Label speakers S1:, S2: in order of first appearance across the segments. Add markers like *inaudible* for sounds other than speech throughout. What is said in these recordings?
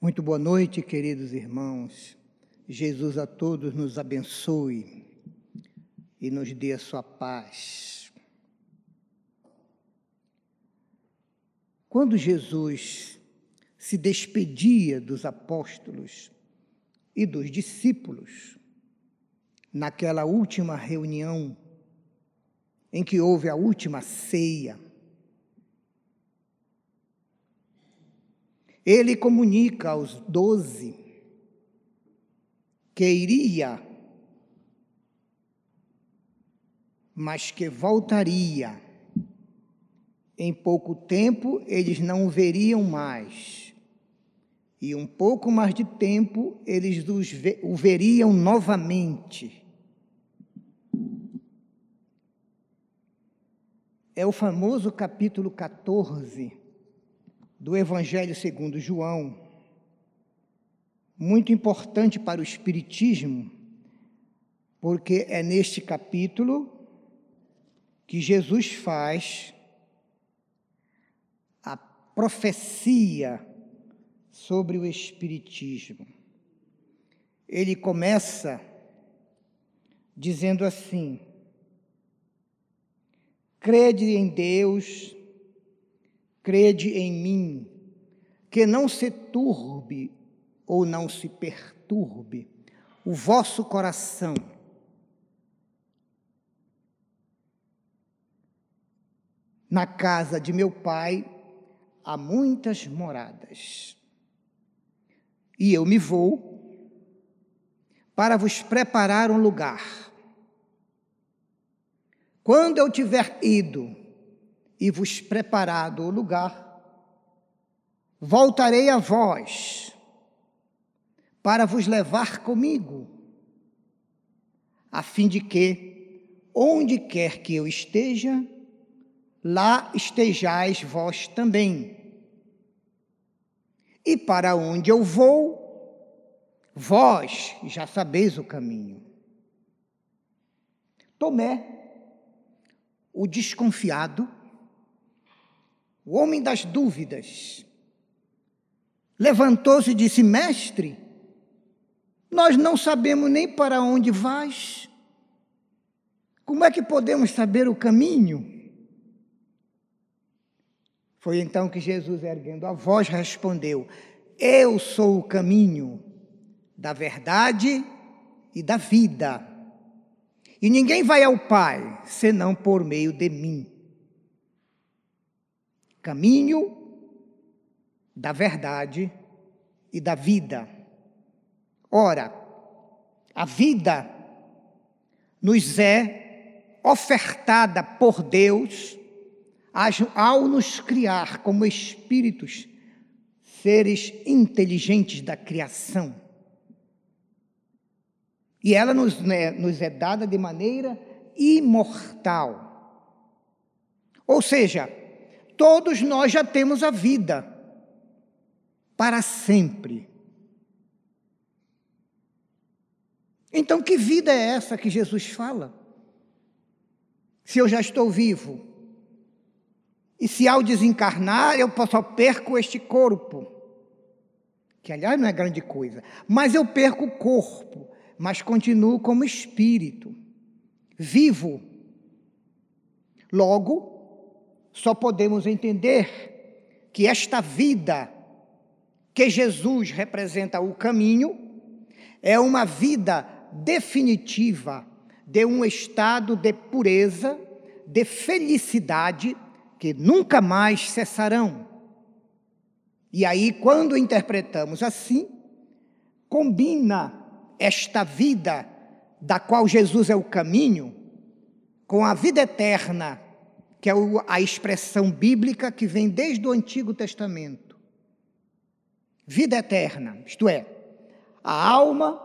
S1: Muito boa noite, queridos irmãos. Jesus a todos nos abençoe e nos dê a sua paz. Quando Jesus se despedia dos apóstolos e dos discípulos, naquela última reunião em que houve a última ceia, ele comunica aos doze que iria, mas que voltaria. Em pouco tempo eles não o veriam mais. E um pouco mais de tempo eles o veriam novamente. É o famoso capítulo 14 do Evangelho segundo João, muito importante para o Espiritismo, porque é neste capítulo que Jesus faz a profecia sobre o Espiritismo. Ele começa dizendo assim: crede em Deus crede em mim, que não se turbe ou não se perturbe o vosso coração. Na casa de meu pai há muitas moradas. E eu me vou para vos preparar um lugar. Quando eu tiver ido e vos preparado o lugar, voltarei a vós para vos levar comigo, a fim de que, onde quer que eu esteja, lá estejais vós também. E para onde eu vou, vós já sabeis o caminho. Tomé, o desconfiado, o homem das dúvidas, levantou-se e disse: Mestre, nós não sabemos nem para onde vais. Como é que podemos saber o caminho? Foi então que Jesus, erguendo a voz, respondeu: Eu sou o caminho da verdade e da vida. E ninguém vai ao Pai senão por meio de mim caminho da verdade e da vida. Ora, a vida nos é ofertada por Deus ao nos criar como espíritos, seres inteligentes da criação. E ela nos, né, nos é dada de maneira imortal. Ou seja, todos nós já temos a vida para sempre. Então, que vida é essa que Jesus fala? Se eu já estou vivo, e se ao desencarnar eu só perco este corpo, que aliás não é grande coisa, mas eu perco o corpo, mas continuo como espírito, vivo. Logo, só podemos entender que esta vida que Jesus representa o caminho é uma vida definitiva de um estado de pureza, de felicidade que nunca mais cessarão. E aí, quando interpretamos assim, combina esta vida da qual Jesus é o caminho com a vida eterna que é a expressão bíblica que vem desde o Antigo Testamento. Vida eterna, isto é, a alma,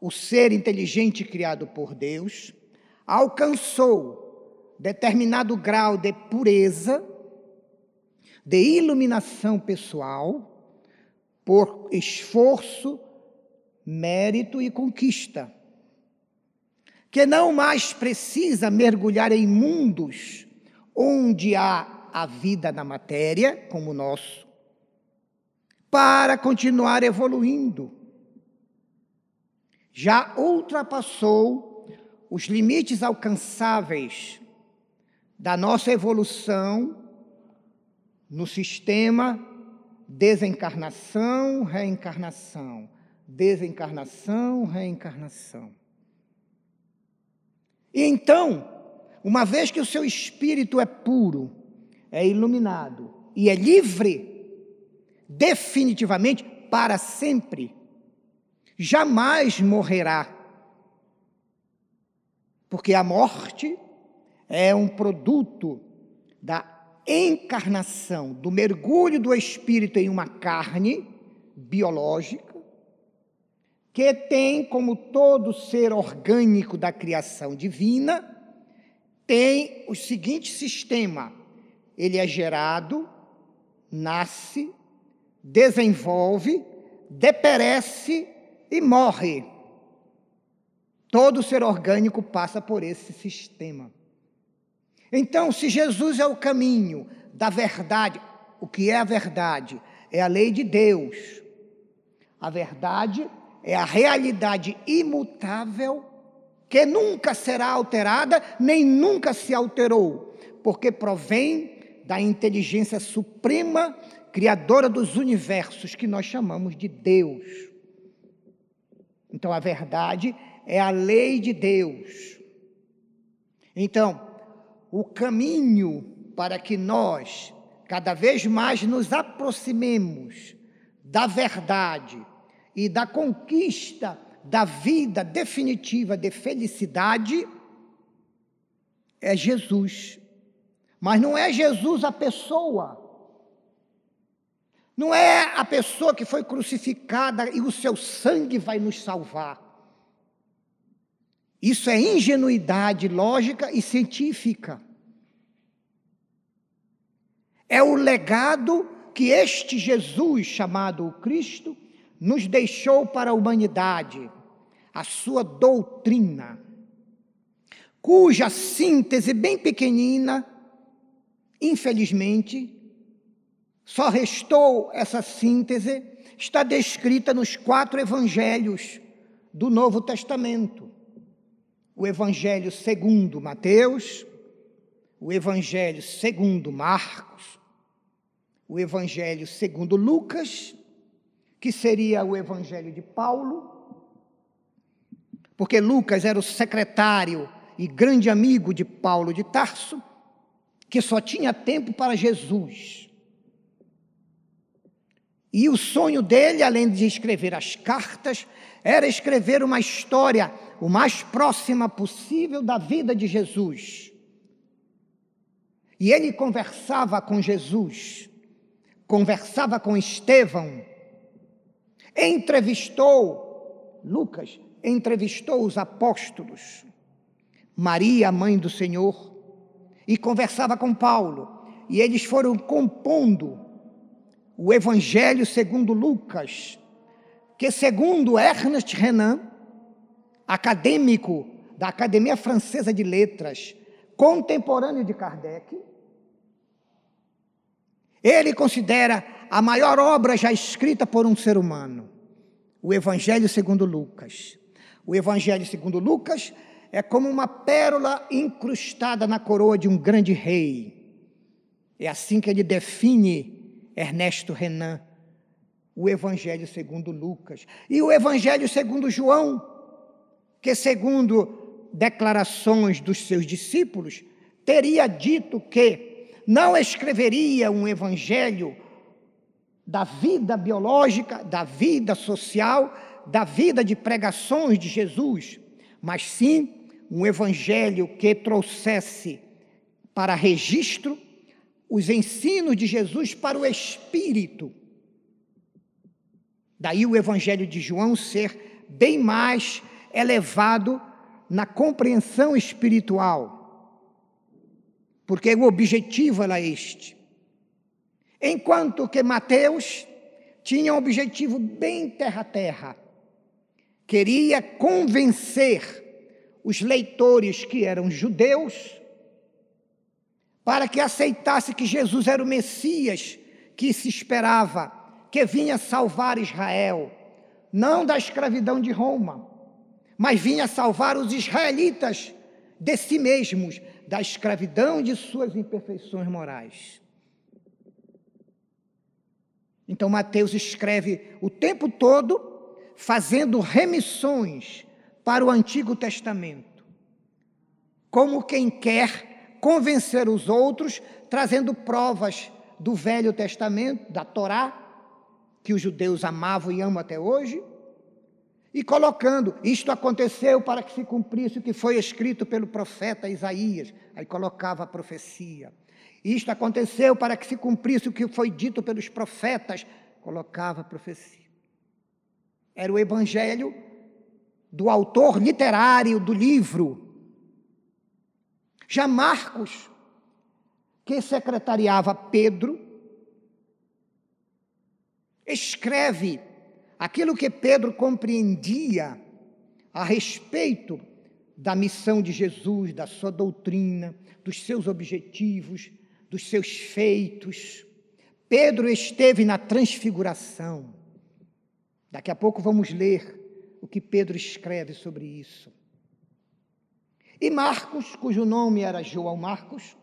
S1: o ser inteligente criado por Deus, alcançou determinado grau de pureza, de iluminação pessoal, por esforço, mérito e conquista, que não mais precisa mergulhar em mundos onde há a vida na matéria, como o nosso, para continuar evoluindo. Já ultrapassou os limites alcançáveis da nossa evolução no sistema desencarnação, reencarnação, desencarnação, reencarnação. E então, uma vez que o seu espírito é puro, é iluminado e é livre, definitivamente, para sempre, jamais morrerá. Porque a morte é um produto da encarnação, do mergulho do espírito em uma carne biológica, que tem, como todo ser orgânico da criação divina, tem o seguinte sistema: ele é gerado, nasce, desenvolve, deperece e morre. Todo ser orgânico passa por esse sistema. Então, se Jesus é o caminho da verdade, o que é a verdade? É a lei de Deus. A verdade é a realidade imutável que nunca será alterada, nem nunca se alterou, porque provém da inteligência suprema, criadora dos universos, que nós chamamos de Deus. Então, a verdade é a lei de Deus. Então, o caminho para que nós cada vez mais nos aproximemos da verdade e da conquista da vida definitiva de felicidade é Jesus. Mas não é Jesus a pessoa. Não é a pessoa que foi crucificada e o seu sangue vai nos salvar. Isso é ingenuidade lógica e científica. É o legado que este Jesus, chamado Cristo, nos deixou para a humanidade, a sua doutrina, cuja síntese bem pequenina, infelizmente, só restou essa síntese, está descrita nos quatro evangelhos do Novo Testamento. O Evangelho segundo Mateus, o Evangelho segundo Marcos, o Evangelho segundo Lucas, que seria o Evangelho de Paulo, porque Lucas era o secretário e grande amigo de Paulo de Tarso, que só tinha tempo para Jesus. E o sonho dele, além de escrever as cartas, era escrever uma história o mais próxima possível da vida de Jesus. E ele conversava com Jesus, conversava com Estevão, entrevistou, Lucas, entrevistou os apóstolos, Maria, mãe do Senhor, e conversava com Paulo. E eles foram compondo o Evangelho segundo Lucas, que segundo Ernest Renan, acadêmico da Academia Francesa de Letras, contemporâneo de Kardec, ele considera a maior obra já escrita por um ser humano, o Evangelho segundo Lucas. O Evangelho segundo Lucas é como uma pérola incrustada na coroa de um grande rei. É assim que ele define Ernesto Renan, o Evangelho segundo Lucas. E o Evangelho segundo João, que, segundo declarações dos seus discípulos, teria dito que não escreveria um evangelho da vida biológica, da vida social, da vida de pregações de Jesus, mas sim um evangelho que trouxesse para registro os ensinos de Jesus para o espírito. Daí o evangelho de João ser bem mais elevado na compreensão espiritual, porque o objetivo era este. Enquanto que Mateus tinha um objetivo bem terra-terra, queria convencer os leitores que eram judeus para que aceitasse que Jesus era o Messias que se esperava, que vinha salvar Israel, não da escravidão de Roma, mas vinha salvar os israelitas de si mesmos, da escravidão de suas imperfeições morais. Então Mateus escreve o tempo todo fazendo remissões para o Antigo Testamento, como quem quer convencer os outros, trazendo provas do Velho Testamento, da Torá, que os judeus amavam e amam até hoje, e colocando, isto aconteceu para que se cumprisse o que foi escrito pelo profeta Isaías. Aí colocava a profecia. Isto aconteceu para que se cumprisse o que foi dito pelos profetas. Colocava a profecia. Era o evangelho do autor literário do livro. Já Marcos, que secretariava Pedro, escreve aquilo que Pedro compreendia a respeito da missão de Jesus, da sua doutrina, dos seus objetivos, dos seus feitos. Pedro esteve na transfiguração. Daqui a pouco vamos ler o que Pedro escreve sobre isso. E Marcos, cujo nome era João Marcos,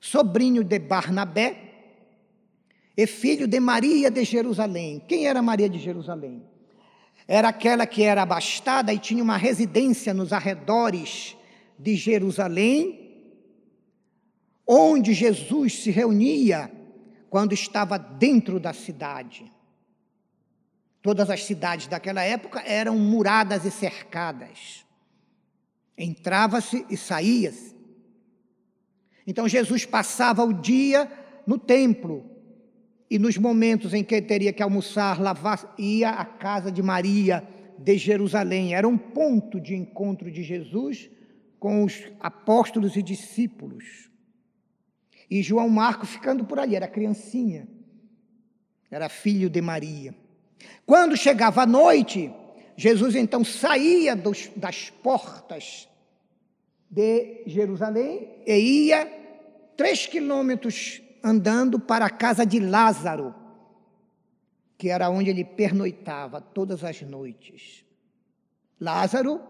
S1: sobrinho de Barnabé, e filho de Maria de Jerusalém. Quem era Maria de Jerusalém? Era aquela que era abastada e tinha uma residência nos arredores de Jerusalém, onde Jesus se reunia quando estava dentro da cidade. Todas as cidades daquela época eram muradas e cercadas. Entrava-se e saía-se. Então Jesus passava o dia no templo, e nos momentos em que teria que almoçar, lavar, ia à casa de Maria de Jerusalém. Era um ponto de encontro de Jesus com os apóstolos e discípulos. E João Marco ficando por ali, era criancinha, era filho de Maria. Quando chegava a noite, Jesus então saía dos, das portas de Jerusalém e ia três quilômetros andando para a casa de Lázaro, que era onde ele pernoitava todas as noites. Lázaro,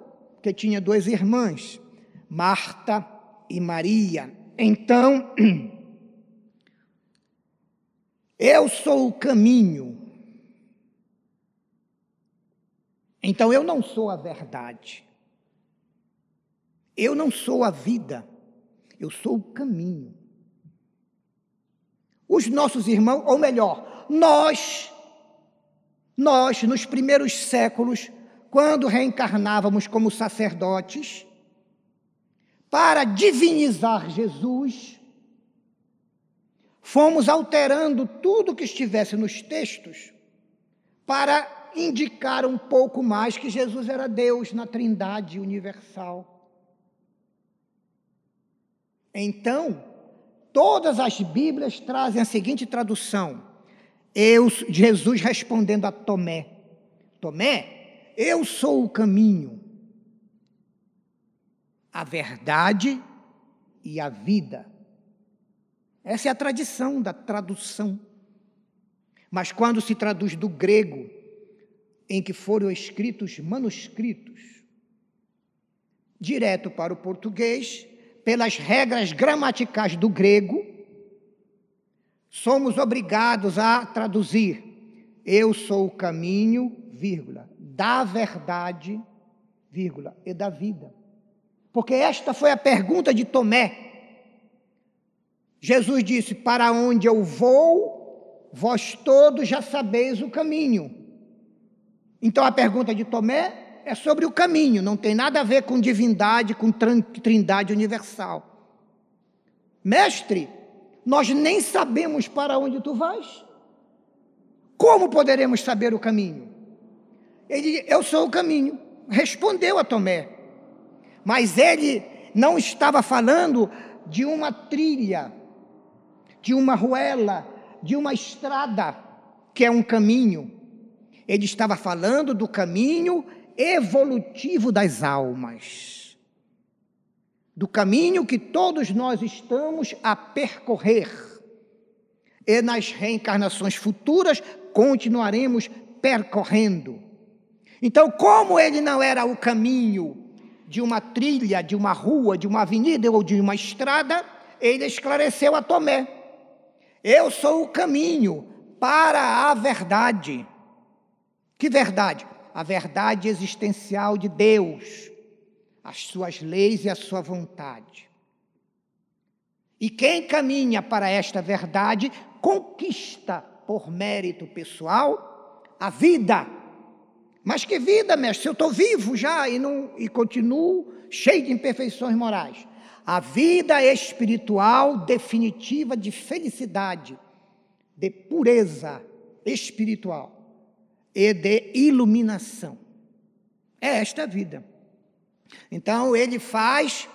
S1: que tinha duas irmãs, Marta e Maria. Então, *clears throat* eu sou o caminho. Então eu não sou a verdade. Eu não sou a vida. Eu sou o caminho os nossos irmãos, ou melhor, nós, nós, nos primeiros séculos, quando reencarnávamos como sacerdotes, para divinizar Jesus, fomos alterando tudo que estivesse nos textos para indicar um pouco mais que Jesus era Deus na Trindade universal. Então, Todas as Bíblias trazem a seguinte tradução: eu, Jesus respondendo a Tomé: Tomé, eu sou o caminho, a verdade e a vida. Essa é a tradição da tradução. Mas quando se traduz do grego, em que foram escritos manuscritos, direto para o português, pelas regras gramaticais do grego, somos obrigados a traduzir: Eu sou o caminho, vírgula, da verdade, vírgula, e da vida. Porque esta foi a pergunta de Tomé. Jesus disse: Para onde eu vou, vós todos já sabeis o caminho. Então a pergunta de Tomé é sobre o caminho, não tem nada a ver com divindade, com trindade universal. Mestre, nós nem sabemos para onde tu vais. Como poderemos saber o caminho? Ele, eu sou o caminho, respondeu a Tomé. Mas ele não estava falando de uma trilha, de uma ruela, de uma estrada, que é um caminho. Ele estava falando do caminho evolutivo das almas, do caminho que todos nós estamos a percorrer. E nas reencarnações futuras, continuaremos percorrendo. Então, como ele não era o caminho de uma trilha, de uma rua, de uma avenida ou de uma estrada, ele esclareceu a Tomé: Eu sou o caminho para a verdade. Que verdade? A verdade existencial de Deus, as suas leis e a sua vontade. E quem caminha para esta verdade conquista por mérito pessoal a vida. Mas que vida, mestre? Se eu estou vivo já e, não, e continuo cheio de imperfeições morais. A vida espiritual definitiva de felicidade, de pureza espiritual e de iluminação. É esta a vida. Então ele faz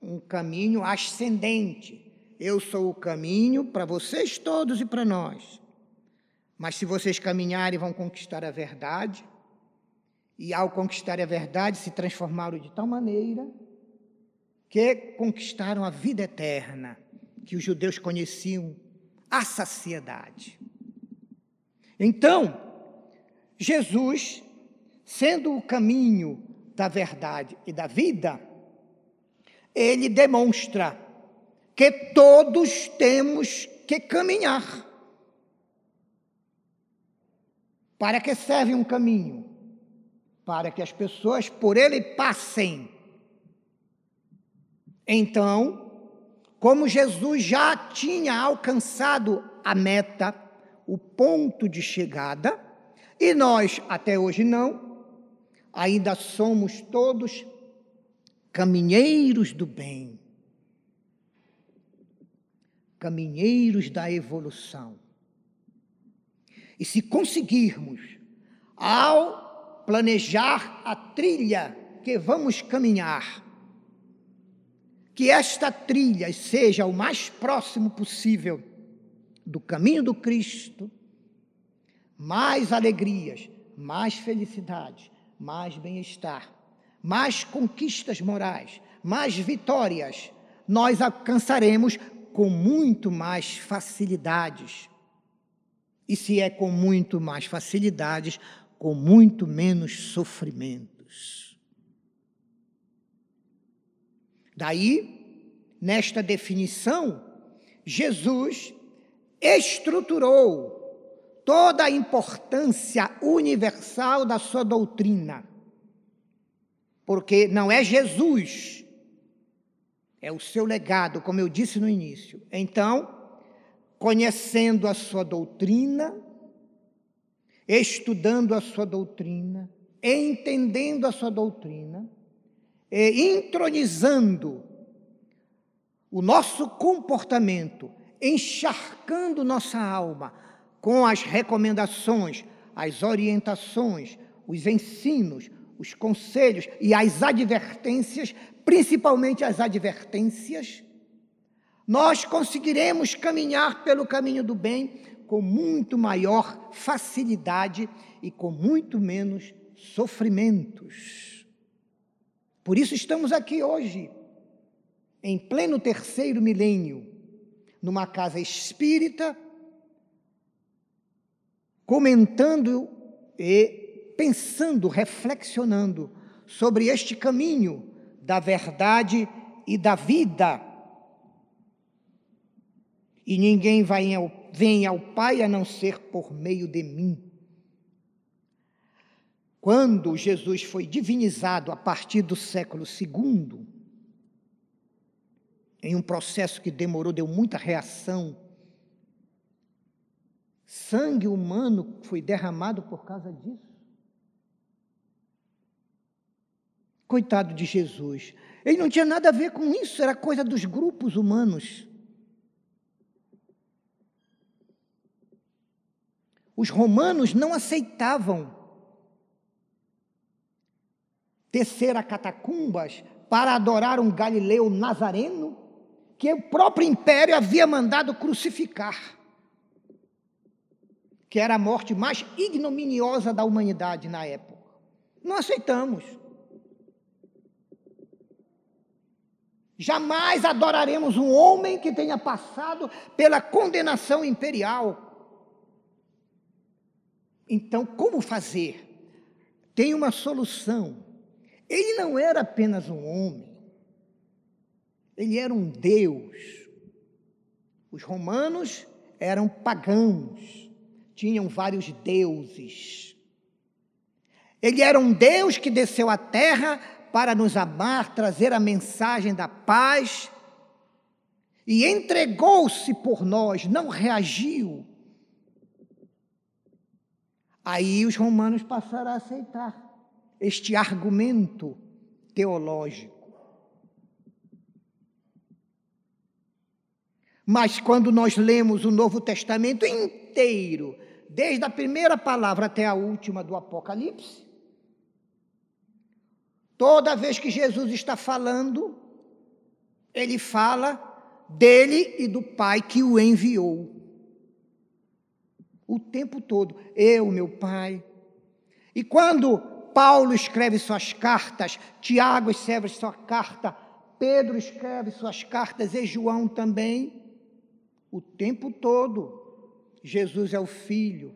S1: um caminho ascendente. Eu sou o caminho para vocês todos e para nós. Mas se vocês caminharem, vão conquistar a verdade. E ao conquistar a verdade, se transformaram de tal maneira que conquistaram a vida eterna, que os judeus conheciam a saciedade. Então, Jesus, sendo o caminho da verdade e da vida, ele demonstra que todos temos que caminhar. Para que serve um caminho? Para que as pessoas por ele passem. Então, como Jesus já tinha alcançado a meta, o ponto de chegada, e nós até hoje não, ainda somos todos caminheiros do bem, caminheiros da evolução. E se conseguirmos, ao planejar a trilha que vamos caminhar, que esta trilha seja o mais próximo possível do caminho do Cristo, mais alegrias, mais felicidade, mais bem-estar, mais conquistas morais, mais vitórias, nós alcançaremos com muito mais facilidades. E se é com muito mais facilidades, com muito menos sofrimentos. Daí, nesta definição, Jesus estruturou toda a importância universal da sua doutrina. Porque não é Jesus, é o seu legado, como eu disse no início. Então, conhecendo a sua doutrina, estudando a sua doutrina, entendendo a sua doutrina, e entronizando o nosso comportamento encharcando nossa alma com as recomendações, as orientações, os ensinos, os conselhos e as advertências, principalmente as advertências, nós conseguiremos caminhar pelo caminho do bem com muito maior facilidade e com muito menos sofrimentos. Por isso estamos aqui hoje, em pleno terceiro milênio, numa casa espírita, comentando e pensando, reflexionando sobre este caminho da verdade e da vida. E ninguém vai ao, vem ao Pai a não ser por meio de mim. Quando Jesus foi divinizado a partir do século II, em um processo que demorou, deu muita reação. Sangue humano foi derramado por causa disso. Coitado de Jesus. Ele não tinha nada a ver com isso, era coisa dos grupos humanos. Os romanos não aceitavam descer a catacumbas para adorar um galileu nazareno que o próprio império havia mandado crucificar, que era a morte mais ignominiosa da humanidade na época. Não aceitamos. Jamais adoraremos um homem que tenha passado pela condenação imperial. Então, como fazer? Tem uma solução. Ele não era apenas um homem, ele era um Deus. Os romanos eram pagãos, tinham vários deuses. Ele era um Deus que desceu à terra para nos amar, trazer a mensagem da paz e entregou-se por nós, não reagiu. Aí os romanos passaram a aceitar este argumento teológico. Mas quando nós lemos o Novo Testamento inteiro, desde a primeira palavra até a última do Apocalipse, Toda vez que Jesus está falando, ele fala dele e do Pai que o enviou. O tempo todo, eu, meu Pai. E quando Paulo escreve suas cartas, Tiago escreve sua carta, Pedro escreve suas cartas e João também, o tempo todo, Jesus é o Filho,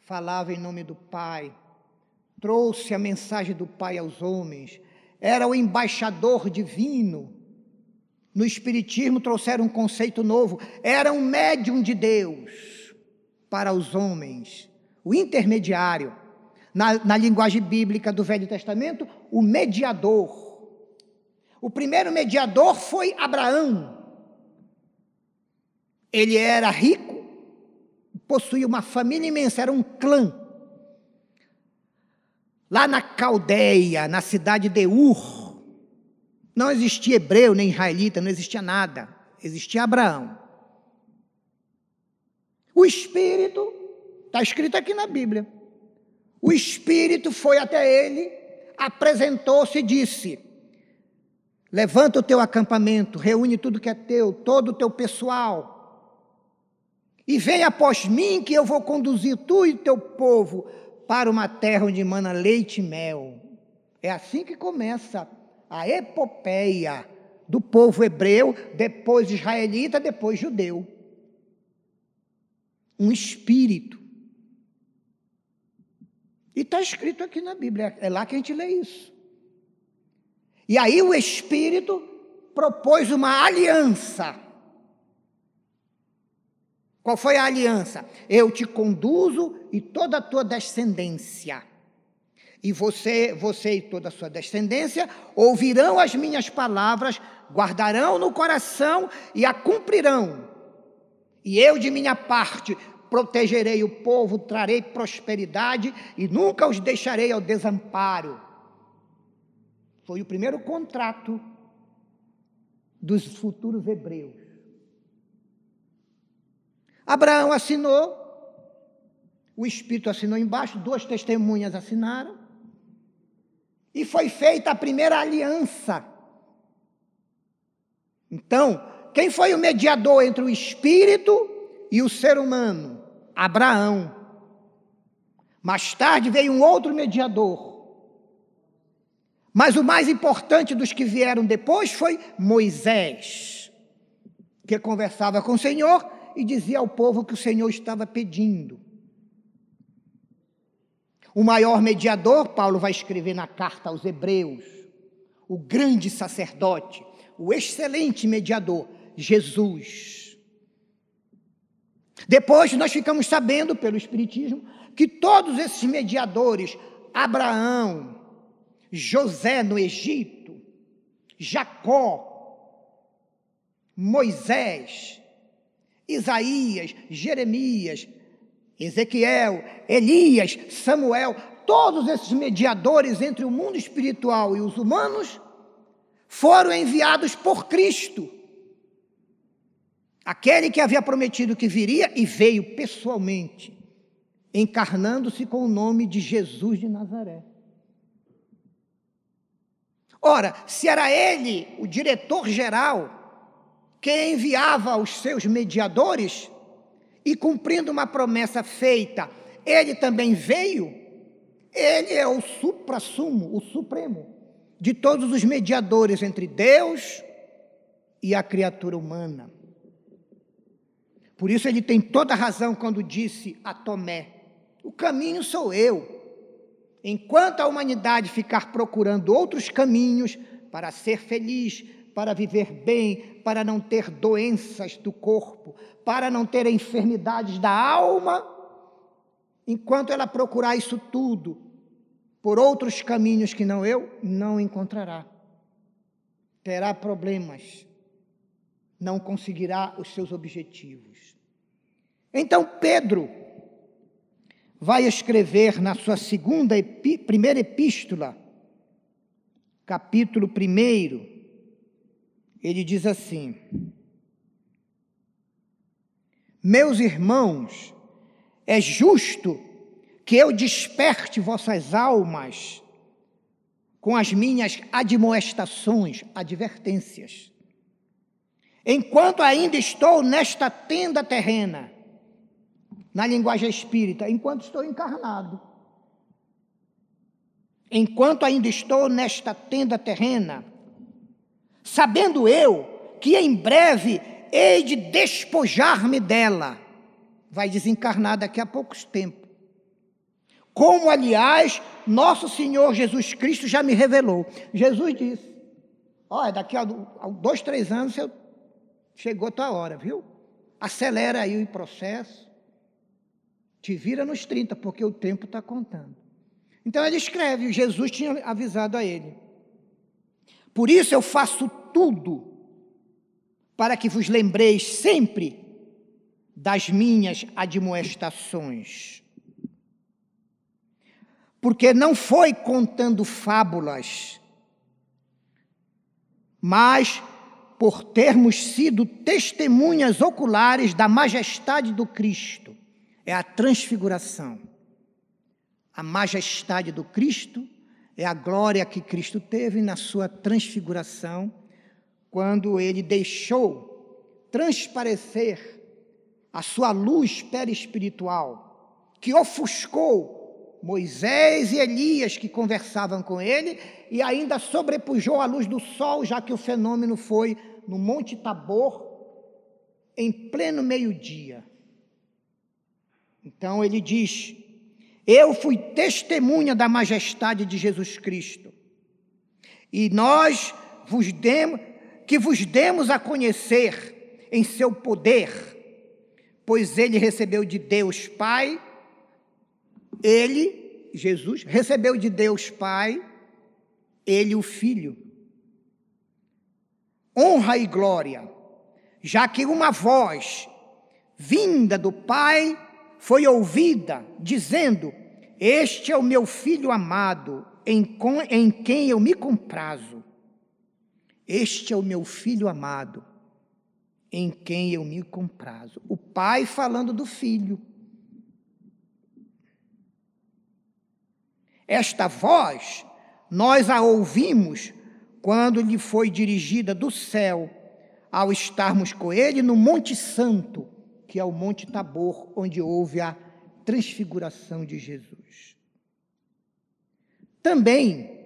S1: falava em nome do Pai trouxe a mensagem do Pai aos homens, era o embaixador divino. No Espiritismo trouxeram um conceito novo, era um médium de Deus para os homens, o intermediário. Na, na linguagem bíblica do Velho Testamento, o mediador. O primeiro mediador foi Abraão. Ele era rico, possuía uma família imensa, era um clã. Lá na Caldeia, na cidade de Ur, não existia hebreu nem israelita, não existia nada. Existia Abraão. O Espírito, está escrito aqui na Bíblia. O Espírito foi até ele, apresentou-se e disse: Levanta o teu acampamento, reúne tudo que é teu, todo o teu pessoal, e vem após mim, que eu vou conduzir tu e teu povo para uma terra onde mana leite e mel. É assim que começa a epopeia do povo hebreu, depois israelita, depois judeu. Um espírito. E está escrito aqui na Bíblia, é lá que a gente lê isso. E aí o Espírito propôs uma aliança qual foi a aliança? Eu te conduzo e toda a tua descendência. E você, você e toda a sua descendência ouvirão as minhas palavras, guardarão no coração e a cumprirão. E eu, de minha parte, protegerei o povo, trarei prosperidade e nunca os deixarei ao desamparo. Foi o primeiro contrato dos futuros hebreus. Abraão assinou, o Espírito assinou embaixo, duas testemunhas assinaram, e foi feita a primeira aliança. Então, quem foi o mediador entre o Espírito e o ser humano? Abraão. Mais tarde veio um outro mediador. Mas o mais importante dos que vieram depois foi Moisés, que conversava com o Senhor e dizia ao povo que o Senhor estava pedindo. O maior mediador, Paulo vai escrever na carta aos Hebreus, o grande sacerdote, o excelente mediador, Jesus. Depois nós ficamos sabendo pelo Espiritismo que todos esses mediadores, Abraão, José no Egito, Jacó, Moisés, Isaías, Jeremias, Ezequiel, Elias, Samuel, todos esses mediadores entre o mundo espiritual e os humanos foram enviados por Cristo. Aquele que havia prometido que viria e veio pessoalmente, encarnando-se com o nome de Jesus de Nazaré. Ora, se era ele o diretor geral que enviava os seus mediadores e cumprindo uma promessa feita, ele também veio. Ele é o supra-sumo, o supremo de todos os mediadores entre Deus e a criatura humana. Por isso ele tem toda razão quando disse a Tomé: O caminho sou eu. Enquanto a humanidade ficar procurando outros caminhos para ser feliz, para viver bem, para não ter doenças do corpo, para não ter enfermidades da alma, enquanto ela procurar isso tudo por outros caminhos que não eu, não encontrará. Terá problemas, não conseguirá os seus objetivos. Então Pedro vai escrever na sua segunda primeira epístola, capítulo 1, ele diz assim: Meus irmãos, é justo que eu desperte vossas almas com as minhas admoestações, advertências. Enquanto ainda estou nesta tenda terrena, na linguagem espírita, enquanto estou encarnado. Enquanto ainda estou nesta tenda terrena, sabendo eu que em breve hei de despojar-me dela, vai desencarnar daqui a poucos tempos. Como, aliás, nosso Senhor Jesus Cristo já me revelou. Jesus disse: Olha, daqui a dois, três anos chegou a tua hora, viu? Acelera aí o processo. Te vira nos 30, porque o tempo está contando. Então ele escreve, Jesus tinha avisado a ele. Por isso eu faço tudo para que vos lembreis sempre das minhas admoestações. Porque não foi contando fábulas, mas por termos sido testemunhas oculares da majestade do Cristo é a transfiguração. A majestade do Cristo é a glória que Cristo teve na sua transfiguração, quando ele deixou transparecer a sua luz perispiritual, que ofuscou Moisés e Elias que conversavam com ele e ainda sobrepujou a luz do sol, já que o fenômeno foi no Monte Tabor, em pleno meio-dia. Então ele diz: Eu fui testemunha da majestade de Jesus Cristo. E nós vos demos, que vos demos a conhecer em seu poder, pois ele recebeu de Deus Pai, ele, Jesus, recebeu de Deus Pai, ele o Filho. Honra e glória, já que uma voz vinda do Pai foi ouvida, dizendo: Este é o meu filho amado, em, em quem eu me comprazo. Este é o meu filho amado, em quem eu me comprazo. O pai falando do filho. Esta voz, nós a ouvimos quando lhe foi dirigida do céu, ao estarmos com ele no Monte Santo que é o Monte Tabor, onde houve a transfiguração de Jesus. Também,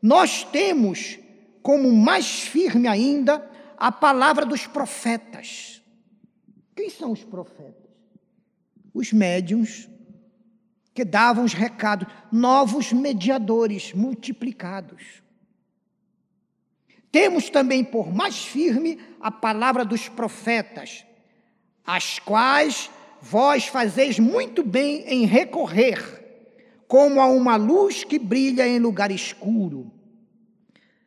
S1: nós temos como mais firme ainda a palavra dos profetas. Quem são os profetas? Os médiums que davam os recados, novos mediadores multiplicados. Temos também por mais firme a palavra dos profetas, as quais vós fazeis muito bem em recorrer, como a uma luz que brilha em lugar escuro.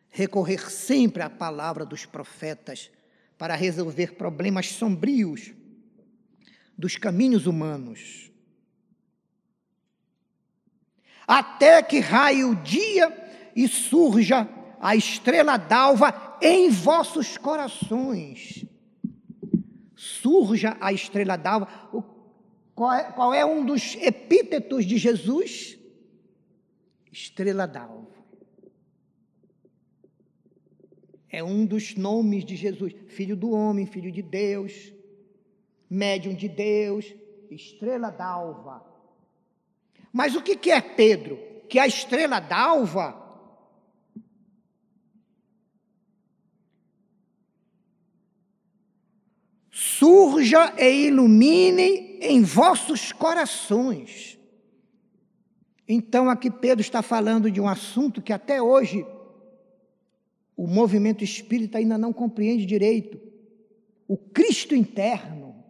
S1: Recorrer sempre à palavra dos profetas para resolver problemas sombrios dos caminhos humanos. Até que raie o dia e surja a estrela d'alva em vossos corações surja a estrela d'alva. Qual é, qual é um dos epítetos de Jesus? Estrela d'alva. É um dos nomes de Jesus. Filho do homem, filho de Deus, médium de Deus, estrela d'alva. Mas o que é Pedro? Que a estrela d'alva surja e ilumine em vossos corações. Então, aqui Pedro está falando de um assunto que até hoje o movimento espírita ainda não compreende direito. O Cristo interno.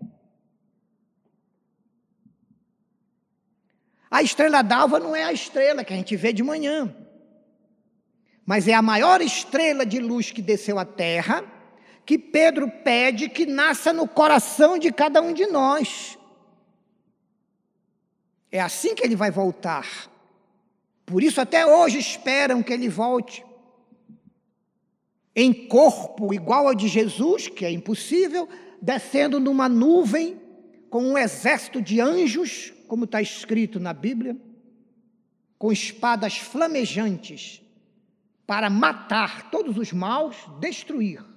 S1: A estrela d'alva não é a estrela que a gente vê de manhã, mas é a maior estrela de luz que desceu à terra, que Pedro pede que nasça no coração de cada um de nós. É assim que ele vai voltar. Por isso, até hoje esperam que ele volte em corpo igual ao de Jesus, que é impossível, descendo numa nuvem com um exército de anjos, como está escrito na Bíblia, com espadas flamejantes, para matar todos os maus, destruir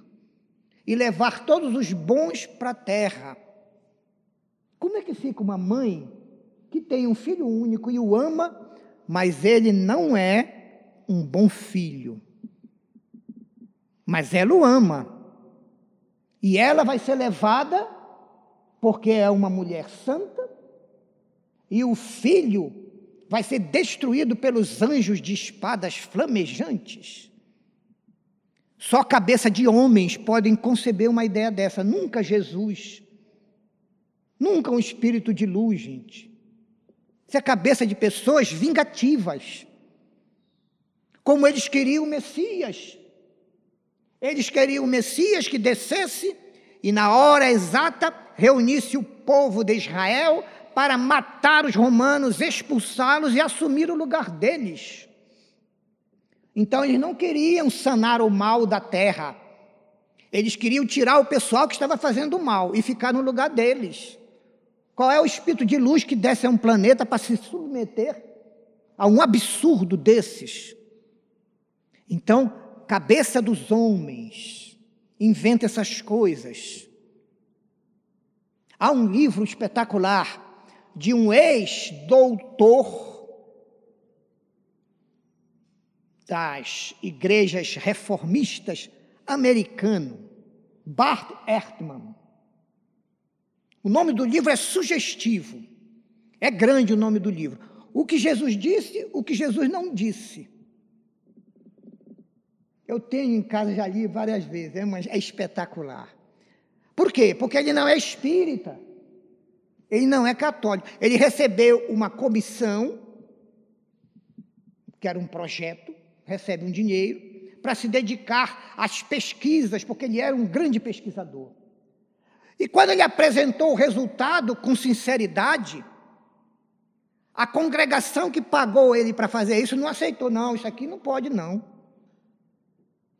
S1: e levar todos os bons para a terra. Como é que fica uma mãe que tem um filho único e o ama, mas ele não é um bom filho? mas ela o ama. E ela vai ser levada, porque é uma mulher santa, e o filho vai ser destruído pelos anjos de espadas flamejantes. Só cabeça de homens podem conceber uma ideia dessa, nunca Jesus. Nunca um espírito de luz, gente. Isso é cabeça de pessoas vingativas. Como eles queriam o Messias. Eles queriam o Messias que descesse e, na hora exata, reunisse o povo de Israel para matar os romanos, expulsá-los e assumir o lugar deles. Então, eles não queriam sanar o mal da terra. Eles queriam tirar o pessoal que estava fazendo o mal e ficar no lugar deles. Qual é o espírito de luz que desce a um planeta para se submeter a um absurdo desses? Então, cabeça dos homens inventa essas coisas. Há um livro espetacular de um ex-doutor das igrejas reformistas americano, Bart Ehrman. O nome do livro é sugestivo. É grande o nome do livro. O que Jesus disse, o que Jesus não disse. Eu tenho em casa, já li várias vezes, é, mas é espetacular. Por quê? Porque ele não é espírita. Ele não é católico. Ele recebeu uma comissão, que era um projeto, recebe um dinheiro, para se dedicar às pesquisas, porque ele era um grande pesquisador. E quando ele apresentou o resultado com sinceridade, a congregação que pagou ele para fazer isso não aceitou, não, isso aqui não pode, não.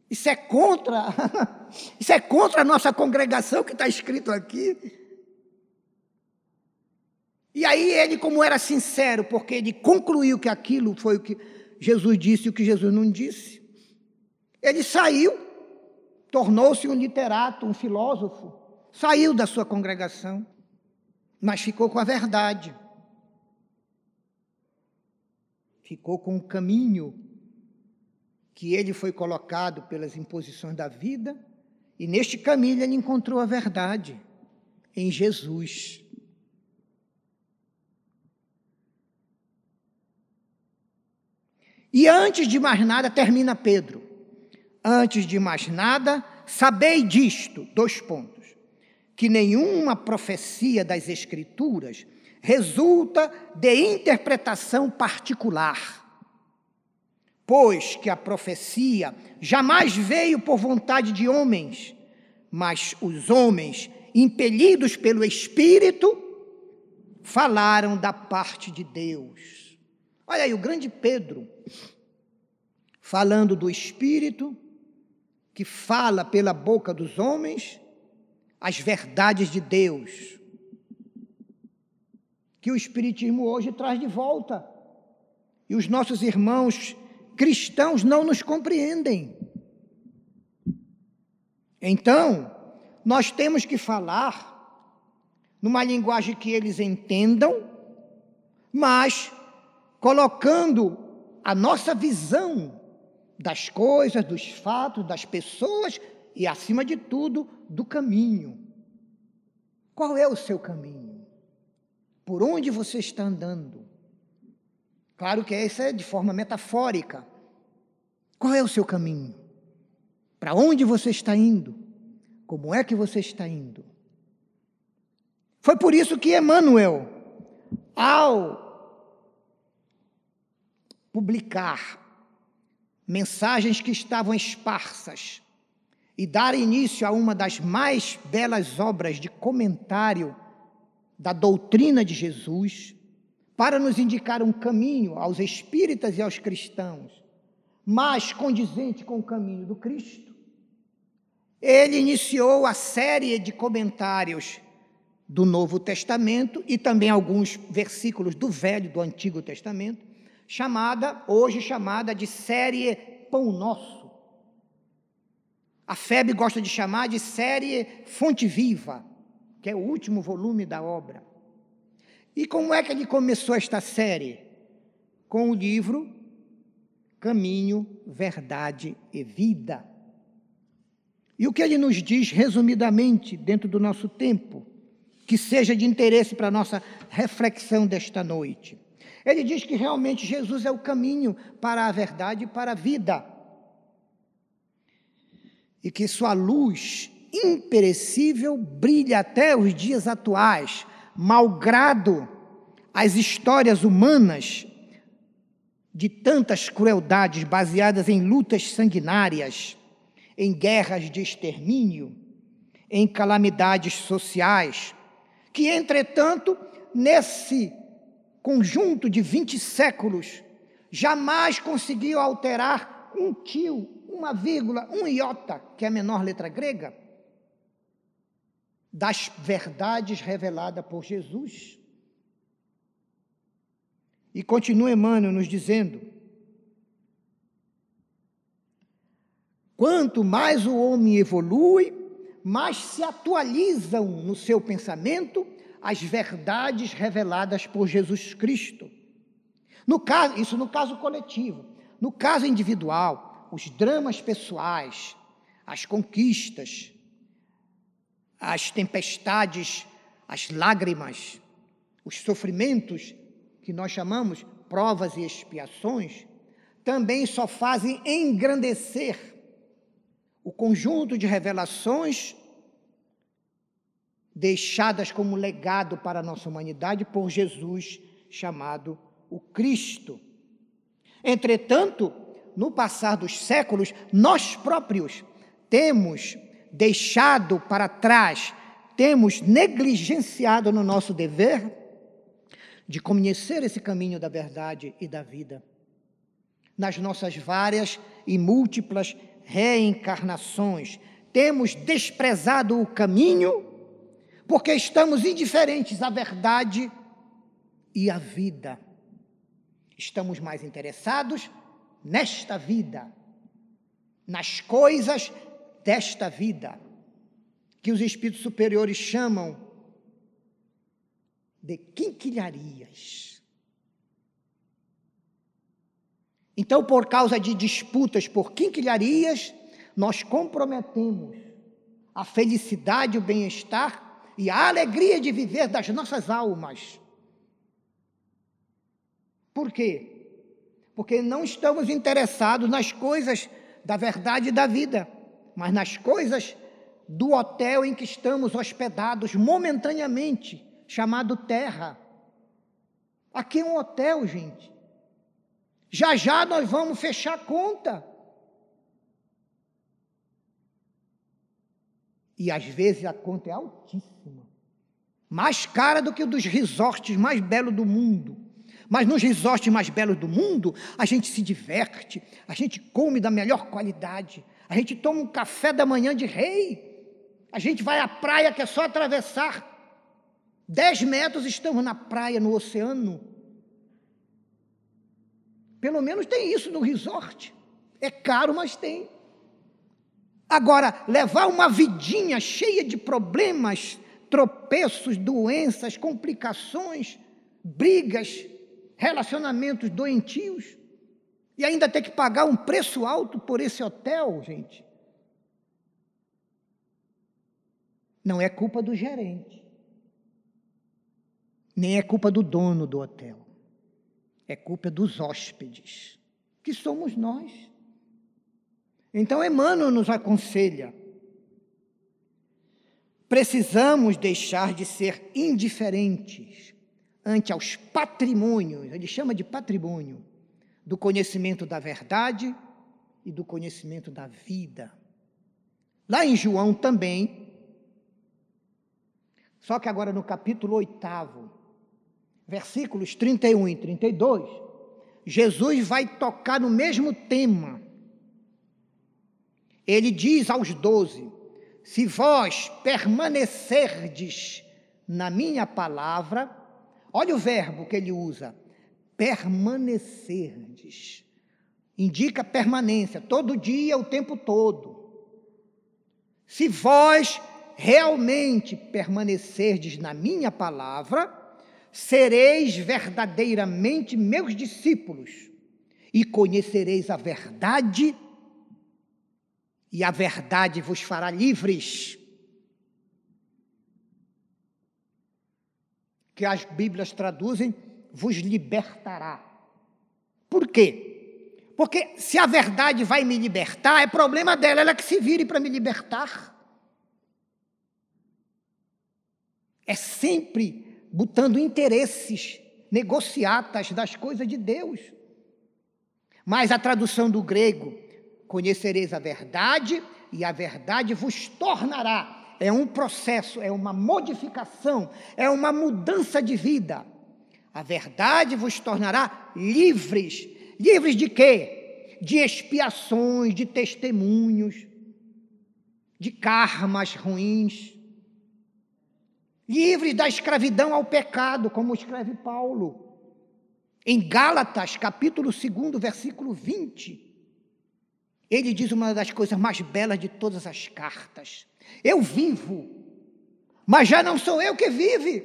S1: Isso é contra, *laughs* isso é contra a nossa congregação que está escrito aqui. E aí ele, como era sincero, porque ele concluiu que aquilo foi o que Jesus disse o que Jesus não disse, ele saiu, tornou-se um literato, um filósofo, saiu da sua congregação, mas ficou com a verdade. Ficou com o caminho que ele foi colocado pelas imposições da vida, e neste caminho ele encontrou a verdade em Jesus. E antes de mais nada, termina Pedro. Antes de mais nada, sabei disto, dois pontos, que nenhuma profecia das Escrituras resulta de interpretação particular pois que a profecia jamais veio por vontade de homens, mas os homens, impelidos pelo Espírito, falaram da parte de Deus. Olha aí, o grande Pedro, falando do Espírito, que fala pela boca dos homens as verdades de Deus, que o Espiritismo hoje traz de volta. E os nossos irmãos cristãos não nos compreendem. Então, nós temos que falar numa linguagem que eles entendam, mas colocando a nossa visão das coisas, dos fatos, das pessoas e, acima de tudo, do caminho. Qual é o seu caminho? Por onde você está andando? Claro que essa é de forma metafórica. Qual é o seu caminho? Para onde você está indo? Como é que você está indo? Foi por isso que Emmanuel, ao publicar mensagens que estavam esparsas e dar início a uma das mais belas obras de comentário da doutrina de Jesus, para nos indicar um caminho aos espíritas e aos cristãos mais condizente com o caminho do Cristo, ele iniciou a série de comentários do Novo Testamento e também alguns versículos do Velho, do Antigo Testamento, chamada, hoje chamada de série Pão Nosso. A FEB gosta de chamar de série Fonte Viva, que é o último volume da obra. E como é que ele começou esta série? Com o livro Caminho, Verdade e Vida. E o que ele nos diz, resumidamente, dentro do nosso tempo, que seja de interesse para a nossa reflexão desta noite? Ele diz que realmente Jesus é o caminho para a verdade e para a vida. E que sua luz imperecível brilha até os dias atuais, malgrado as histórias humanas de tantas crueldades baseadas em lutas sanguinárias, em guerras de extermínio, em calamidades sociais, que, entretanto, nesse conjunto de 20 séculos, jamais conseguiu alterar um tio, uma vírgula, um iota, que é a menor letra grega, das verdades reveladas por Jesus. E continua Emmanuel nos dizendo: quanto mais o homem evolui, mais se atualizam no seu pensamento as verdades reveladas por Jesus Cristo. No caso, isso no caso coletivo. No caso individual, os dramas pessoais, as conquistas, as tempestades, as lágrimas, os sofrimentos que nós chamamos provas e expiações, também só fazem engrandecer o conjunto de revelações deixadas como legado para a nossa humanidade por Jesus, chamado o Cristo. Entretanto, no passar dos séculos, nós próprios temos deixado para trás, temos negligenciado no nosso dever de conhecer esse caminho da verdade e da vida. Nas nossas várias e múltiplas reencarnações, temos desprezado o caminho porque estamos indiferentes à verdade e à vida. Estamos mais interessados nesta vida, nas coisas desta vida, que os espíritos superiores chamam de quinquilharias. Então, por causa de disputas por quinquilharias, nós comprometemos a felicidade, o bem-estar e a alegria de viver das nossas almas. Por quê? Porque não estamos interessados nas coisas da verdade da vida mas nas coisas do hotel em que estamos hospedados momentaneamente, chamado Terra. Aqui é um hotel, gente. Já já nós vamos fechar a conta. E às vezes a conta é altíssima. Mais cara do que o dos resorts mais belos do mundo. Mas nos resorts mais belos do mundo, a gente se diverte, a gente come da melhor qualidade, a gente toma um café da manhã de rei, a gente vai à praia que é só atravessar. Dez metros estamos na praia, no oceano. Pelo menos tem isso no resort. É caro, mas tem. Agora, levar uma vidinha cheia de problemas, tropeços, doenças, complicações, brigas, relacionamentos doentios, e ainda ter que pagar um preço alto por esse hotel, gente. Não é culpa do gerente. nem é culpa do dono do hotel. É culpa dos hóspedes, que somos nós. Então, Emmanuel nos aconselha: precisamos deixar de ser indiferentes ante aos patrimônios, ele chama de patrimônio, do conhecimento da verdade e do conhecimento da vida. Lá em João também, só que agora no capítulo 8, versículos 31 e 32, Jesus vai tocar no mesmo tema. Ele diz aos doze: Se vós permanecerdes na minha palavra, olha o verbo que ele usa, permanecerdes. Indica permanência, todo dia, o tempo todo. Se vós realmente permanecerdes na minha palavra, sereis verdadeiramente meus discípulos e conhecereis a verdade, e a verdade vos fará livres. Que as Bíblias traduzem, vos libertará. Por quê? Porque se a verdade vai me libertar, é problema dela, ela que se vire para me libertar. É sempre botando interesses, negociatas das coisas de Deus. Mas a tradução do grego, conhecereis a verdade e a verdade vos tornará. É um processo, é uma modificação, é uma mudança de vida. A verdade vos tornará livres. Livres de quê? De expiações, de testemunhos, de karmas ruins livres da escravidão ao pecado, como escreve Paulo. Em Gálatas, capítulo 2, versículo 20, ele diz uma das coisas mais belas de todas as cartas: Eu vivo, mas já não sou eu que vive,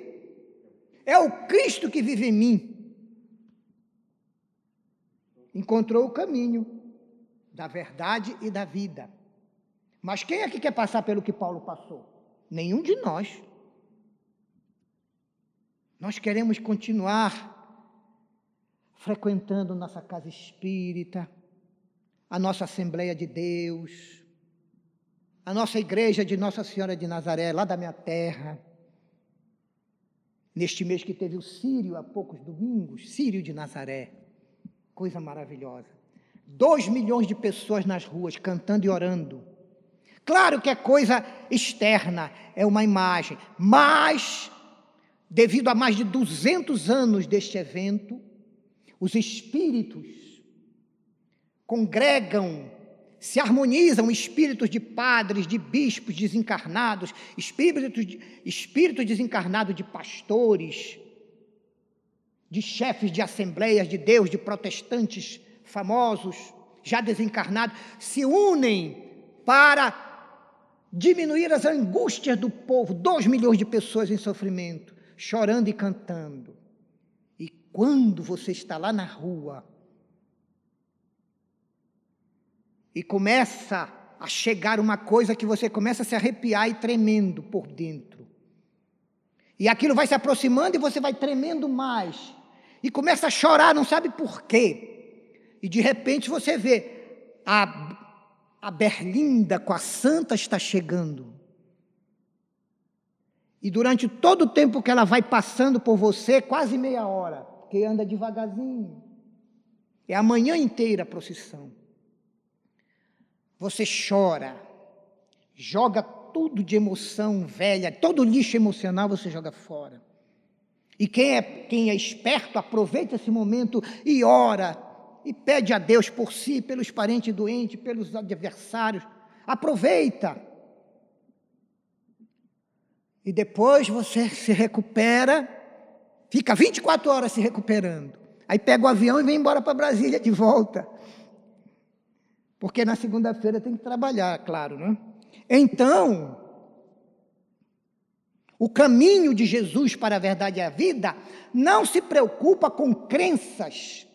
S1: é o Cristo que vive em mim. Encontrou o caminho da verdade e da vida. Mas quem é que quer passar pelo que Paulo passou? Nenhum de nós. Nós queremos continuar frequentando nossa casa espírita, a nossa Assembleia de Deus, a nossa igreja de Nossa Senhora de Nazaré, lá da minha terra. Neste mês que teve o Sírio, há poucos domingos, Sírio de Nazaré. Coisa maravilhosa. Dois milhões de pessoas nas ruas cantando e orando. Claro que é coisa externa, é uma imagem, mas devido a mais de 200 anos deste evento, os espíritos congregam, se harmonizam espíritos de padres, de bispos desencarnados, espíritos, de, espíritos desencarnados de pastores, de chefes de assembleias de Deus, de protestantes famosos, já desencarnados, se unem para diminuir as angústias do povo, dois milhões de pessoas em sofrimento chorando e cantando. E quando você está lá na rua e começa a chegar uma coisa que você começa a se arrepiar e tremendo por dentro. E aquilo vai se aproximando e você vai tremendo mais. E começa a chorar, não sabe por quê. E de repente você vê a, a Berlinda com a Santa está chegando. E durante todo o tempo que ela vai passando por você, quase meia hora, porque anda devagarzinho. É a manhã inteira a procissão. Você chora, joga tudo de emoção velha, todo lixo emocional você joga fora. E quem é, quem é esperto, aproveita esse momento e ora, e pede a Deus por si, pelos parentes doentes, pelos adversários. Aproveita. E depois você se recupera, fica 24 horas se recuperando. Aí pega o avião e vem embora para Brasília de volta. Porque na segunda-feira tem que trabalhar, claro, né? Então, o caminho de Jesus para a verdade e a vida não se preocupa com crenças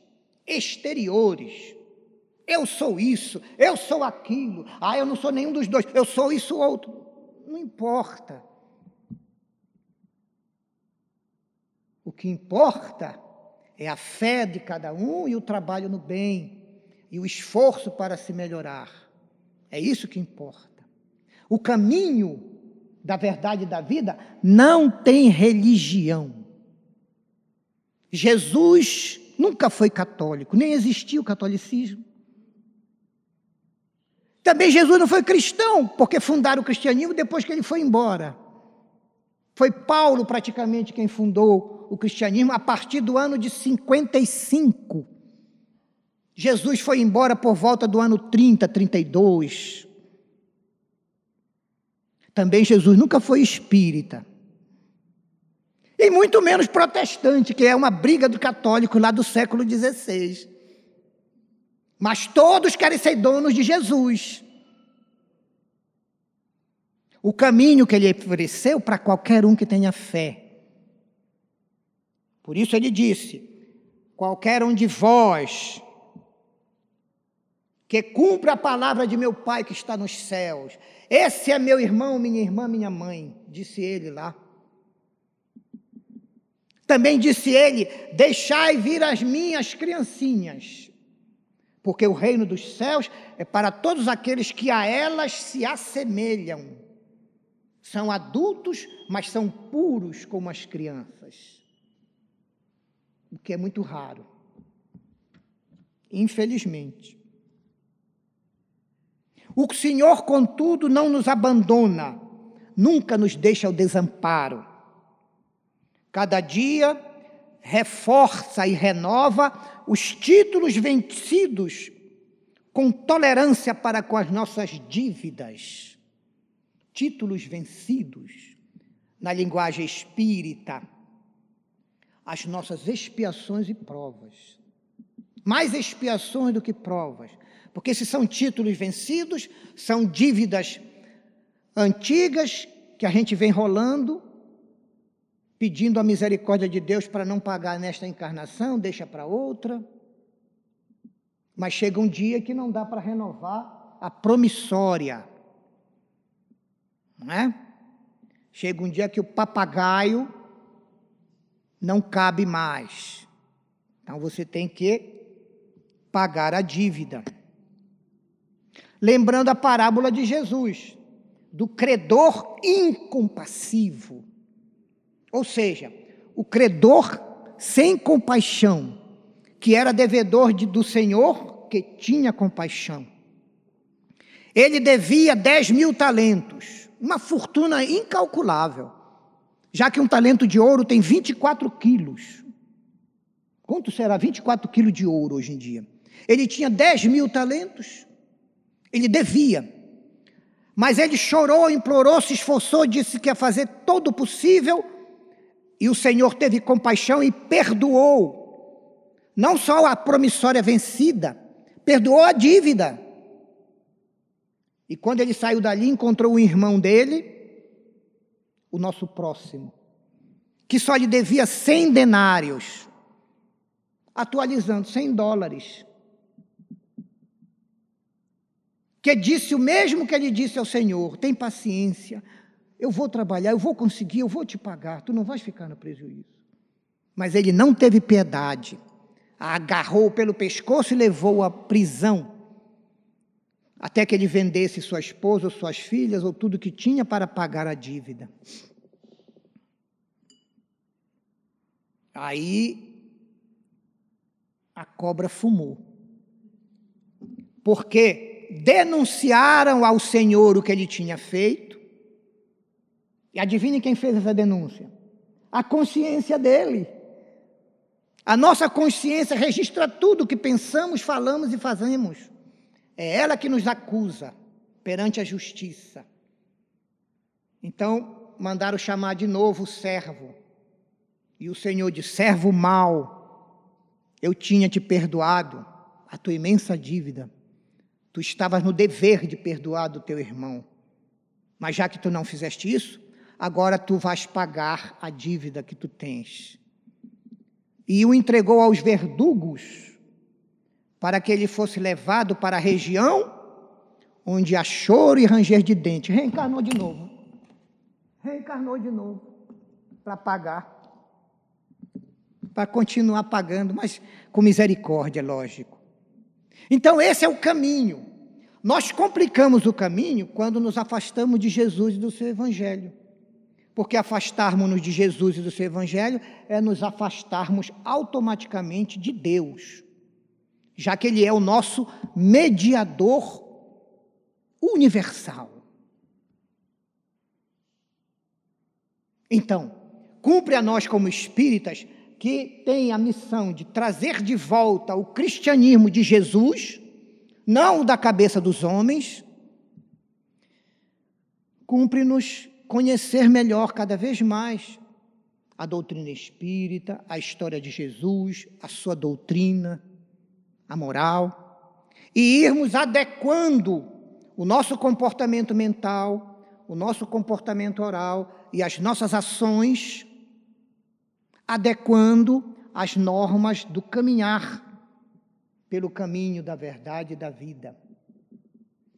S1: exteriores. Eu sou isso, eu sou aquilo. Ah, eu não sou nenhum dos dois, eu sou isso ou outro. Não importa. O que importa é a fé de cada um e o trabalho no bem e o esforço para se melhorar. É isso que importa. O caminho da verdade da vida não tem religião. Jesus nunca foi católico, nem existiu o catolicismo. Também Jesus não foi cristão, porque fundaram o cristianismo depois que ele foi embora. Foi Paulo praticamente quem fundou o cristianismo a partir do ano de 55. Jesus foi embora por volta do ano 30, 32. Também Jesus nunca foi espírita. E muito menos protestante, que é uma briga do católico lá do século XVI. Mas todos querem ser donos de Jesus. O caminho que ele ofereceu para qualquer um que tenha fé. Por isso ele disse: qualquer um de vós que cumpra a palavra de meu Pai que está nos céus. Esse é meu irmão, minha irmã, minha mãe, disse ele lá. Também disse ele: Deixai vir as minhas criancinhas, porque o reino dos céus é para todos aqueles que a elas se assemelham. São adultos, mas são puros como as crianças. O que é muito raro. Infelizmente. O Senhor, contudo, não nos abandona, nunca nos deixa ao desamparo. Cada dia reforça e renova os títulos vencidos com tolerância para com as nossas dívidas. Títulos vencidos, na linguagem espírita, as nossas expiações e provas. Mais expiações do que provas porque se são títulos vencidos, são dívidas antigas que a gente vem rolando, pedindo a misericórdia de Deus para não pagar nesta encarnação, deixa para outra. Mas chega um dia que não dá para renovar a promissória. Não é? Chega um dia que o papagaio não cabe mais. Então você tem que pagar a dívida lembrando a parábola de Jesus, do credor incompassivo. Ou seja, o credor sem compaixão, que era devedor de, do Senhor, que tinha compaixão. Ele devia 10 mil talentos, uma fortuna incalculável, já que um talento de ouro tem 24 quilos. Quanto será 24 quilos de ouro hoje em dia? Ele tinha 10 mil talentos, ele devia. Mas ele chorou, implorou, se esforçou, disse que ia fazer todo o possível. E o Senhor teve compaixão e perdoou. Não só a promissória vencida, perdoou a dívida. E quando ele saiu dali, encontrou o irmão dele, o nosso próximo, que só lhe devia 100 denários, atualizando, 100 dólares. Que disse o mesmo que ele disse ao Senhor: tem paciência, eu vou trabalhar, eu vou conseguir, eu vou te pagar, tu não vais ficar no prejuízo. Mas ele não teve piedade, agarrou pelo pescoço e levou à prisão, até que ele vendesse sua esposa, ou suas filhas, ou tudo que tinha para pagar a dívida. Aí a cobra fumou. Por quê? Denunciaram ao Senhor o que ele tinha feito. E adivinhe quem fez essa denúncia? A consciência dele. A nossa consciência registra tudo o que pensamos, falamos e fazemos. É ela que nos acusa perante a justiça. Então, mandaram chamar de novo o servo. E o Senhor disse: servo mau, eu tinha te perdoado a tua imensa dívida Tu estavas no dever de perdoar do teu irmão. Mas já que tu não fizeste isso, agora tu vais pagar a dívida que tu tens. E o entregou aos verdugos, para que ele fosse levado para a região onde há choro e ranger de dentes. Reencarnou de novo. Reencarnou de novo para pagar. para continuar pagando, mas com misericórdia, lógico. Então, esse é o caminho. Nós complicamos o caminho quando nos afastamos de Jesus e do seu Evangelho. Porque afastarmos-nos de Jesus e do seu Evangelho é nos afastarmos automaticamente de Deus, já que Ele é o nosso mediador universal. Então, cumpre a nós como espíritas que tem a missão de trazer de volta o cristianismo de Jesus, não o da cabeça dos homens, cumpre-nos conhecer melhor cada vez mais a doutrina espírita, a história de Jesus, a sua doutrina, a moral, e irmos adequando o nosso comportamento mental, o nosso comportamento oral e as nossas ações adequando as normas do caminhar pelo caminho da verdade e da vida.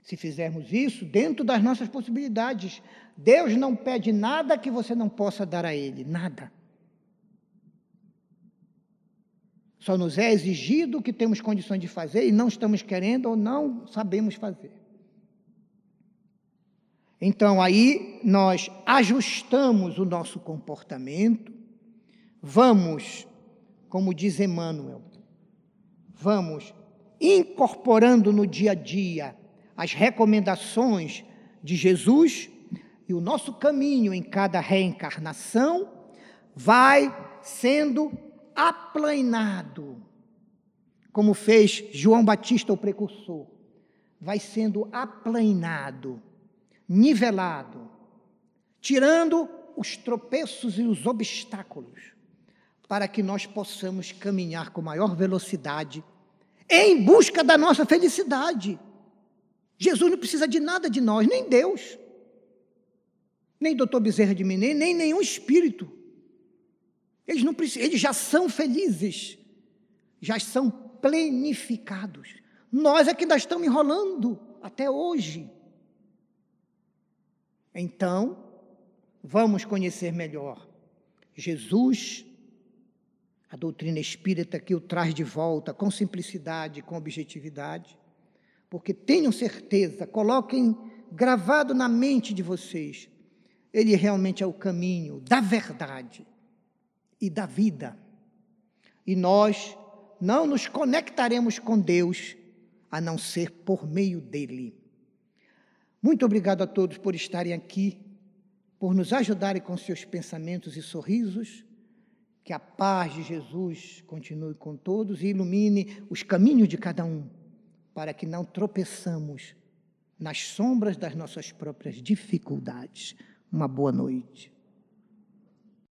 S1: Se fizermos isso, dentro das nossas possibilidades, Deus não pede nada que você não possa dar a Ele, nada. Só nos é exigido o que temos condições de fazer e não estamos querendo ou não sabemos fazer. Então aí nós ajustamos o nosso comportamento, Vamos, como diz Emmanuel, vamos incorporando no dia a dia as recomendações de Jesus e o nosso caminho em cada reencarnação vai sendo aplanado, como fez João Batista, o precursor, vai sendo aplanado, nivelado, tirando os tropeços e os obstáculos para que nós possamos caminhar com maior velocidade em busca da nossa felicidade. Jesus não precisa de nada de nós, nem Deus, nem doutor Bezerra de Mineiro, nem nenhum espírito. Eles, não precisam, eles já são felizes, já são plenificados. Nós é que ainda estamos enrolando até hoje. Então, vamos conhecer melhor Jesus a doutrina espírita que o traz de volta com simplicidade, com objetividade, porque tenham certeza, coloquem gravado na mente de vocês, ele realmente é o caminho da verdade e da vida. E nós não nos conectaremos com Deus a não ser por meio dele. Muito obrigado a todos por estarem aqui, por nos ajudarem com seus pensamentos e sorrisos que a paz de Jesus continue com todos e ilumine os caminhos de cada um, para que não tropeçamos nas sombras das nossas próprias dificuldades. Uma boa noite.